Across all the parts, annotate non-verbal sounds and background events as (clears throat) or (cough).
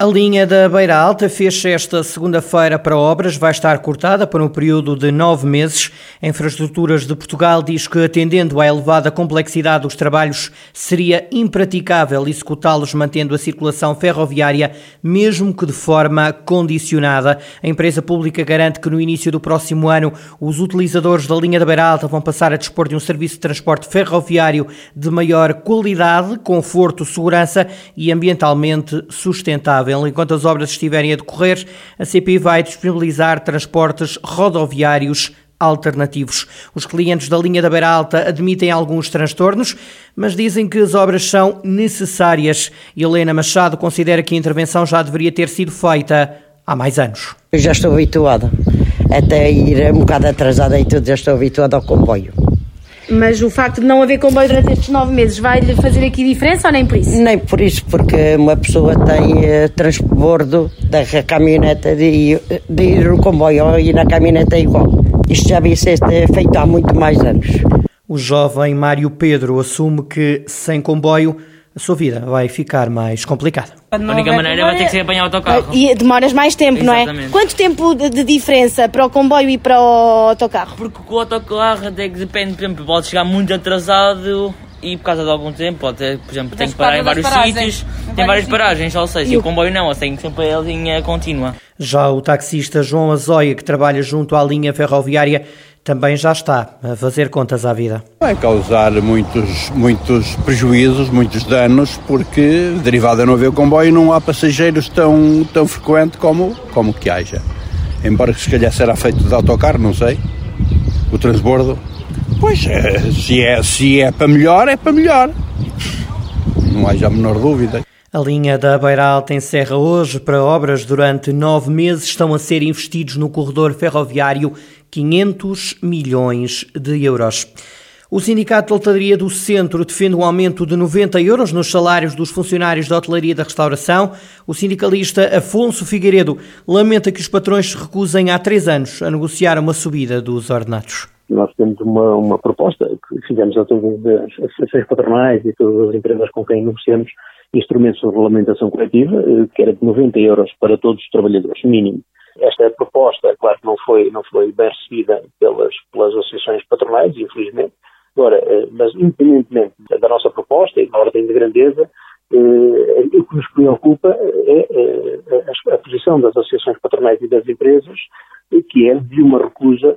A linha da Beira Alta fecha esta segunda-feira para obras, vai estar cortada por um período de nove meses. A Infraestruturas de Portugal diz que, atendendo à elevada complexidade dos trabalhos, seria impraticável executá-los mantendo a circulação ferroviária, mesmo que de forma condicionada. A empresa pública garante que no início do próximo ano os utilizadores da linha da Beira Alta vão passar a dispor de um serviço de transporte ferroviário de maior qualidade, conforto, segurança e ambientalmente sustentável. Enquanto as obras estiverem a decorrer, a CPI vai disponibilizar transportes rodoviários alternativos. Os clientes da linha da Beira Alta admitem alguns transtornos, mas dizem que as obras são necessárias. Helena Machado considera que a intervenção já deveria ter sido feita há mais anos. Eu já estou habituada, até ir um bocado atrasada e tudo, já estou habituada ao comboio. Mas o facto de não haver comboio durante estes nove meses vai-lhe fazer aqui diferença ou nem por isso? Nem por isso, porque uma pessoa tem uh, transbordo da caminhoneta de, de ir no comboio e na caminhoneta é igual. Isto já havia sido feito há muito mais anos. O jovem Mário Pedro assume que sem comboio a sua vida vai ficar mais complicada. A única maneira vai ter que ser apanhar o autocarro. E demoras mais tempo, Exatamente. não é? Quanto tempo de, diferença para o comboio e para o autocarro? Porque com o autocarro até que depende, por exemplo, pode chegar muito atrasado e por causa de algum tempo, pode ter, por exemplo, tem que parar em vários sítios, tem várias paragens, ou seja, e o comboio não, tem sempre a linha contínua. Já o taxista João Azóia, que trabalha junto à linha ferroviária, também já está a fazer contas à vida. Vai causar muitos, muitos prejuízos, muitos danos, porque derivado de não haver comboio não há passageiros tão, tão frequente como, como que haja. Embora se calhar será feito de autocarro, não sei, o transbordo. Pois, se é, se é para melhor, é para melhor. Não haja a menor dúvida. A linha da Beira Alta encerra hoje para obras durante nove meses. Estão a ser investidos no corredor ferroviário 500 milhões de euros. O Sindicato de Hotelaria do Centro defende um aumento de 90 euros nos salários dos funcionários da hotelaria da restauração. O sindicalista Afonso Figueiredo lamenta que os patrões se recusem há três anos a negociar uma subida dos ordenados. Nós temos uma, uma proposta que fizemos a todas as associações patronais e todas as empresas com quem negociamos instrumentos de regulamentação coletiva, que era de 90 euros para todos os trabalhadores, mínimo. Esta proposta, claro que não foi, não foi bem recebida pelas, pelas associações patronais, infelizmente. Agora, mas independentemente da nossa proposta e da ordem de grandeza, o que nos preocupa é a posição das associações patronais e das empresas, que é de uma recusa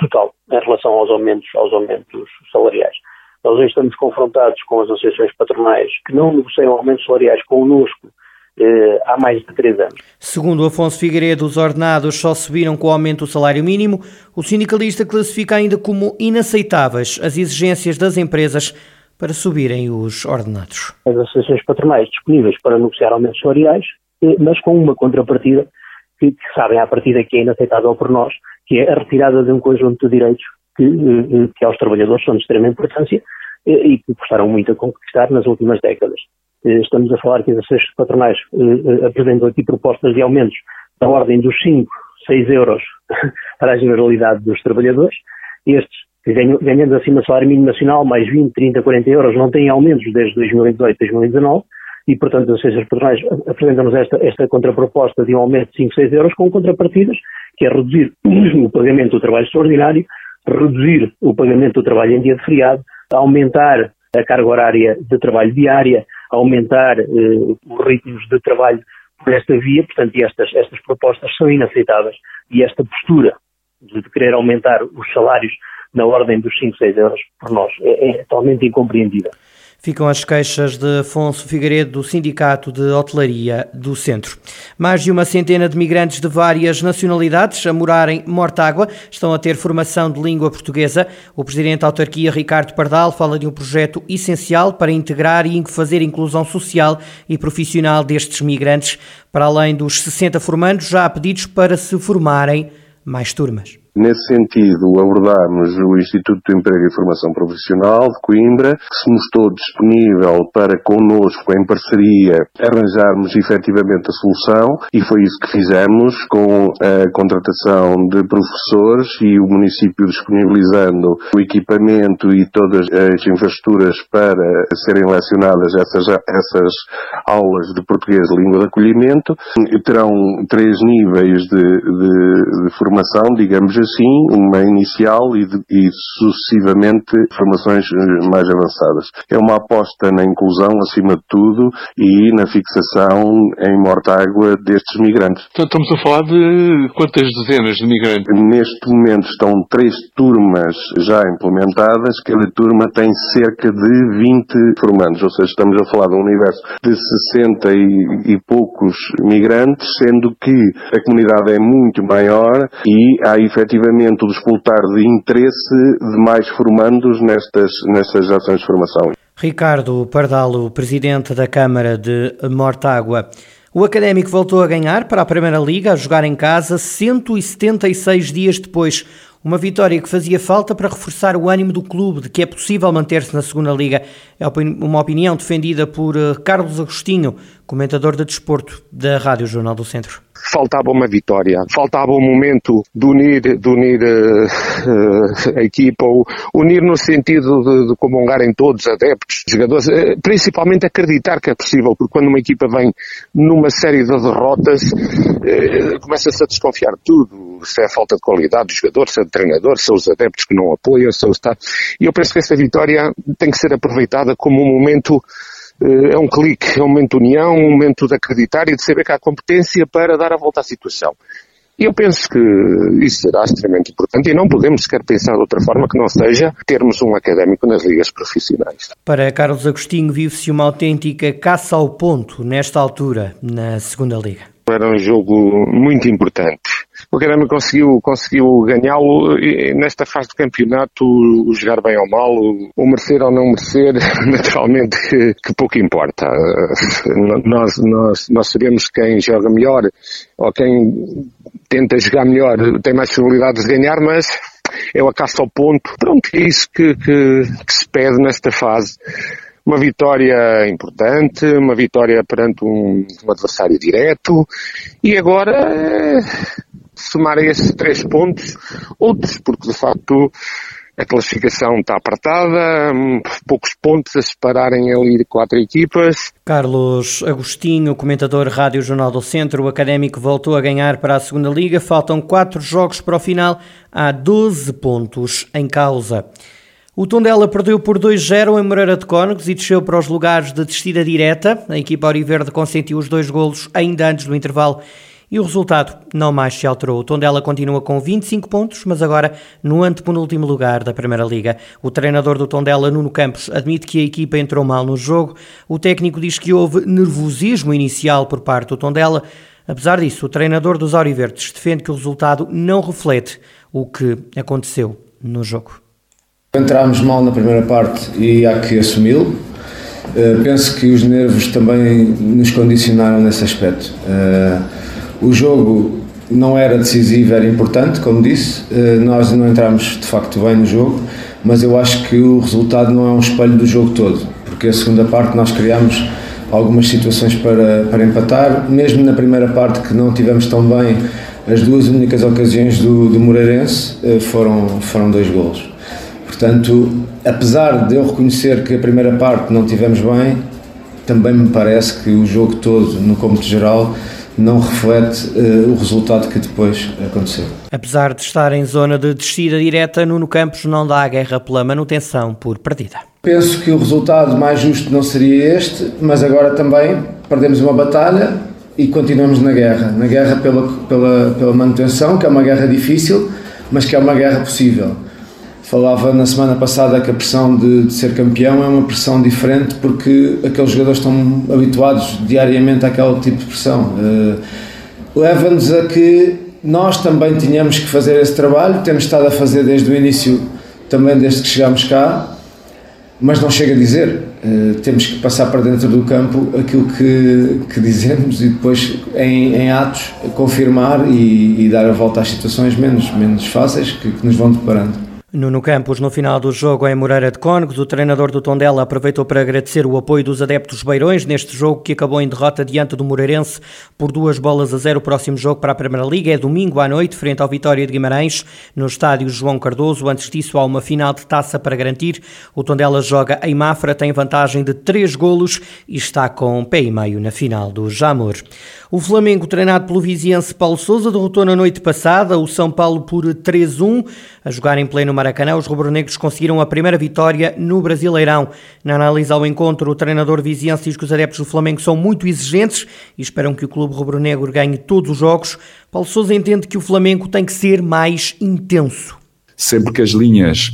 total em relação aos aumentos, aos aumentos salariais. Nós estamos confrontados com as associações patronais que não negociam aumentos salariais connosco eh, há mais de três anos. Segundo Afonso Figueiredo, os ordenados só subiram com o aumento do salário mínimo. O sindicalista classifica ainda como inaceitáveis as exigências das empresas para subirem os ordenados. As associações patronais disponíveis para negociar aumentos salariais, eh, mas com uma contrapartida que, que sabem à partida que é inaceitável por nós, que é a retirada de um conjunto de direitos que, eh, que aos trabalhadores são de extrema importância e que custaram muito a conquistar nas últimas décadas. Estamos a falar que as associações patronais apresentam aqui propostas de aumentos da ordem dos 5, 6 euros (laughs) para a generalidade dos trabalhadores. Estes, ganhando acima do salário mínimo nacional, mais 20, 30, 40 euros, não têm aumentos desde 2018, 2019 e, portanto, as associações patronais apresentam-nos esta, esta contraproposta de um aumento de 5, 6 euros com contrapartidas, que é reduzir (clears throat) o pagamento do trabalho extraordinário, reduzir o pagamento do trabalho em dia de feriado, aumentar a carga horária de trabalho diária, aumentar eh, os ritmos de trabalho por esta via, portanto, estas, estas propostas são inaceitáveis e esta postura de querer aumentar os salários na ordem dos 5, 6 euros por nós é, é totalmente incompreendida. Ficam as queixas de Afonso Figueiredo do Sindicato de Hotelaria do Centro. Mais de uma centena de migrantes de várias nacionalidades a morar em Mortágua estão a ter formação de língua portuguesa. O presidente da autarquia, Ricardo Pardal, fala de um projeto essencial para integrar e fazer inclusão social e profissional destes migrantes. Para além dos 60 formandos, já há pedidos para se formarem mais turmas. Nesse sentido, abordámos o Instituto de Emprego e Formação Profissional de Coimbra, que se mostrou disponível para connosco, em parceria, arranjarmos efetivamente a solução e foi isso que fizemos com a contratação de professores e o município disponibilizando o equipamento e todas as infraestruturas para serem lecionadas essas, essas aulas de português língua de acolhimento. Terão três níveis de, de, de formação, digamos assim, uma inicial e, de, e sucessivamente formações eh, mais avançadas. É uma aposta na inclusão, acima de tudo, e na fixação em morta-água destes migrantes. Então, estamos a falar de quantas dezenas de migrantes? Neste momento estão três turmas já implementadas, cada turma tem cerca de 20 formandos, ou seja, estamos a falar de um universo de 60 e, e poucos migrantes, sendo que a comunidade é muito maior e há efetivamente o despoltar de interesse de mais formandos nestas, nestas ações de formação. Ricardo Pardalo, presidente da Câmara de Mortágua. O Académico voltou a ganhar para a Primeira Liga, a jogar em casa 176 dias depois. Uma vitória que fazia falta para reforçar o ânimo do clube de que é possível manter-se na segunda liga. É uma opinião defendida por eh, Carlos Agostinho, comentador de desporto da Rádio Jornal do Centro faltava uma vitória, faltava um momento de unir, de unir uh, a equipa, unir no sentido de, de comungarem todos, adeptos, jogadores, uh, principalmente acreditar que é possível, porque quando uma equipa vem numa série de derrotas, uh, começa-se a desconfiar de tudo, se é falta de qualidade do jogador, se é de treinador, se são os adeptos que não apoiam, se é o Estado. E eu penso que essa vitória tem que ser aproveitada como um momento é um clique, é um momento de união, um momento de acreditar e de saber que há competência para dar a volta à situação. E eu penso que isso será extremamente importante e não podemos sequer pensar de outra forma que não seja termos um académico nas ligas profissionais. Para Carlos Agostinho, vive-se uma autêntica caça ao ponto nesta altura na segunda liga. Era um jogo muito importante. O Académico conseguiu, conseguiu ganhá-lo nesta fase do campeonato, o jogar bem ou mal, o merecer ou não merecer, (laughs) naturalmente que, que pouco importa. Nós, nós, nós sabemos quem joga melhor ou quem tenta jogar melhor tem mais probabilidades de ganhar, mas é o caça ao ponto. Pronto, é isso que, que, que se pede nesta fase uma vitória importante, uma vitória perante um, um adversário direto e agora somar a esses três pontos outros, porque de facto a classificação está apertada, poucos pontos a separarem ali quatro equipas. Carlos Agostinho, comentador Rádio Jornal do Centro, o Académico voltou a ganhar para a segunda Liga. Faltam quatro jogos para o final, há 12 pontos em causa. O Tondela perdeu por 2-0 em Moreira de Cónegos e desceu para os lugares de descida direta. A equipa Auriverde consentiu os dois golos ainda antes do intervalo e o resultado não mais se alterou. O Tondela continua com 25 pontos, mas agora no antepenúltimo lugar da Primeira Liga. O treinador do Tondela, Nuno Campos, admite que a equipa entrou mal no jogo. O técnico diz que houve nervosismo inicial por parte do Tondela. Apesar disso, o treinador dos Auriverdes defende que o resultado não reflete o que aconteceu no jogo. Entramos mal na primeira parte e há que assumi-lo. Uh, penso que os nervos também nos condicionaram nesse aspecto. Uh, o jogo não era decisivo, era importante, como disse. Uh, nós não entramos de facto bem no jogo, mas eu acho que o resultado não é um espelho do jogo todo, porque a segunda parte nós criámos algumas situações para, para empatar, mesmo na primeira parte que não tivemos tão bem, as duas únicas ocasiões do, do Moreirense foram, foram dois golos. Portanto, apesar de eu reconhecer que a primeira parte não tivemos bem, também me parece que o jogo todo, no cômputo geral, não reflete uh, o resultado que depois aconteceu. Apesar de estar em zona de descida direta, Nuno Campos não dá a guerra pela manutenção por partida. Penso que o resultado mais justo não seria este, mas agora também perdemos uma batalha e continuamos na guerra. Na guerra pela, pela, pela manutenção, que é uma guerra difícil, mas que é uma guerra possível. Falava na semana passada que a pressão de, de, ser campeão é uma pressão diferente porque aqueles jogadores estão habituados diariamente àquele tipo de pressão. Uh, Leva-nos a que nós também tínhamos que fazer esse trabalho, temos estado a fazer desde o início, também desde que chegámos cá, mas não chega a dizer. Uh, temos que passar para dentro do campo aquilo que, que dizemos e depois em, em atos confirmar e, e, dar a volta às situações menos, menos fáceis que, que nos vão deparando. Nuno Campos, no final do jogo em Moreira de Cónegos, o treinador do Tondela aproveitou para agradecer o apoio dos adeptos beirões neste jogo que acabou em derrota diante do Moreirense por duas bolas a zero. O próximo jogo para a Primeira Liga é domingo à noite, frente ao Vitória de Guimarães, no estádio João Cardoso. Antes disso, há uma final de taça para garantir. O Tondela joga em Mafra, tem vantagem de três golos e está com um pé e meio na final do Jamor. O Flamengo, treinado pelo viziense Paulo Souza, derrotou na noite passada o São Paulo por 3-1. A jogar em pleno Maracanã, os rubro-negros conseguiram a primeira vitória no Brasileirão. Na análise ao encontro, o treinador viziense diz que os adeptos do Flamengo são muito exigentes e esperam que o clube rubro-negro ganhe todos os jogos. Paulo Souza entende que o Flamengo tem que ser mais intenso. Sempre que as linhas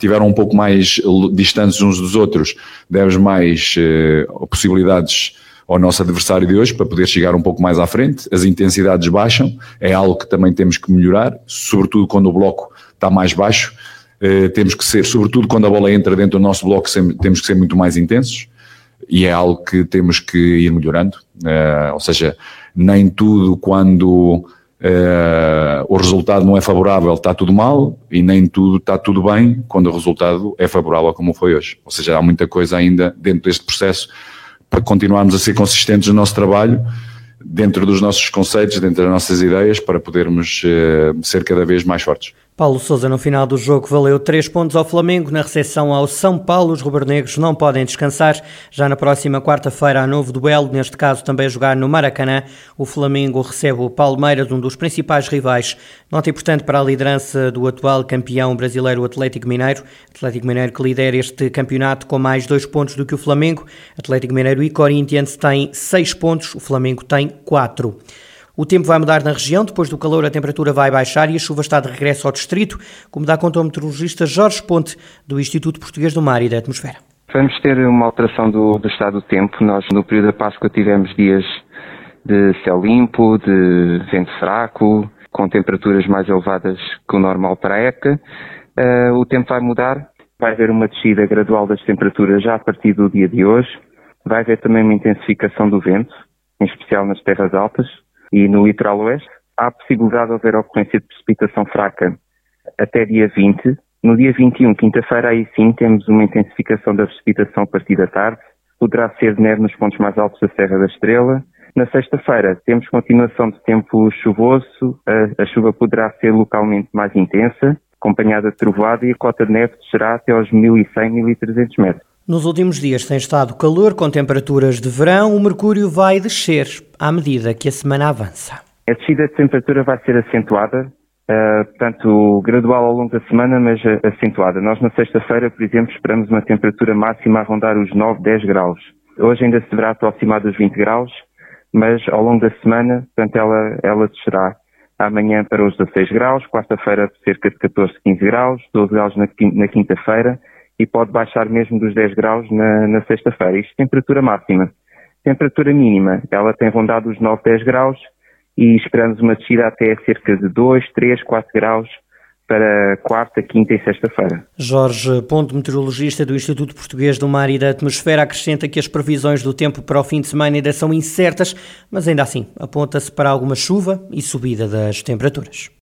tiveram um pouco mais distantes uns dos outros, demos mais eh, possibilidades ao nosso adversário de hoje para poder chegar um pouco mais à frente. As intensidades baixam, é algo que também temos que melhorar, sobretudo quando o bloco está mais baixo. Uh, temos que ser, sobretudo quando a bola entra dentro do nosso bloco, temos que ser muito mais intensos e é algo que temos que ir melhorando. Uh, ou seja, nem tudo quando Uh, o resultado não é favorável, está tudo mal, e nem tudo está tudo bem quando o resultado é favorável, como foi hoje. Ou seja, há muita coisa ainda dentro deste processo para continuarmos a ser consistentes no nosso trabalho, dentro dos nossos conceitos, dentro das nossas ideias, para podermos uh, ser cada vez mais fortes. Paulo Souza, no final do jogo, valeu três pontos ao Flamengo. Na recepção ao São Paulo, os rubro-negros não podem descansar. Já na próxima quarta-feira há novo duelo, neste caso também jogar no Maracanã. O Flamengo recebe o Palmeiras, um dos principais rivais. Nota importante para a liderança do atual campeão brasileiro, Atlético Mineiro. Atlético Mineiro que lidera este campeonato com mais dois pontos do que o Flamengo. Atlético Mineiro e Corinthians têm seis pontos, o Flamengo tem quatro. O tempo vai mudar na região, depois do calor a temperatura vai baixar e a chuva está de regresso ao distrito, como dá conta o meteorologista Jorge Ponte, do Instituto Português do Mar e da Atmosfera. Vamos ter uma alteração do, do estado do tempo. Nós, no período da Páscoa, tivemos dias de céu limpo, de vento fraco, com temperaturas mais elevadas que o normal para a época. Uh, o tempo vai mudar, vai haver uma descida gradual das temperaturas já a partir do dia de hoje. Vai haver também uma intensificação do vento, em especial nas terras altas e no litoral oeste. Há a possibilidade de haver ocorrência de precipitação fraca até dia 20. No dia 21, quinta-feira, aí sim temos uma intensificação da precipitação a partir da tarde. Poderá ser neve nos pontos mais altos da Serra da Estrela. Na sexta-feira temos continuação de tempo chuvoso, a, a, chuva poderá ser localmente mais intensa, acompanhada de trovoada e a cota de neve descerá até aos 1.100-1.300 metros. Nos últimos dias tem estado calor, com temperaturas de verão, o mercúrio vai descer à medida que a semana avança. A descida de temperatura vai ser acentuada, uh, portanto, gradual ao longo da semana, mas acentuada. Nós na sexta-feira, por exemplo, esperamos uma temperatura máxima a rondar os 9, 10 graus. Hoje ainda se deverá aproximar dos 20 graus, mas ao longo da semana, portanto, ela, ela descerá amanhã para os 16 graus, quarta-feira cerca de 14, 15 graus, 12 graus na quinta-feira, e pode baixar mesmo dos 10 graus na, na sexta-feira. Isto é temperatura máxima. Temperatura mínima, ela tem rondado os 9, 10 graus e esperamos uma descida até cerca de 2, 3, 4 graus para quarta, quinta e sexta-feira. Jorge Ponto, meteorologista do Instituto Português do Mar e da Atmosfera, acrescenta que as previsões do tempo para o fim de semana ainda são incertas, mas ainda assim aponta-se para alguma chuva e subida das temperaturas.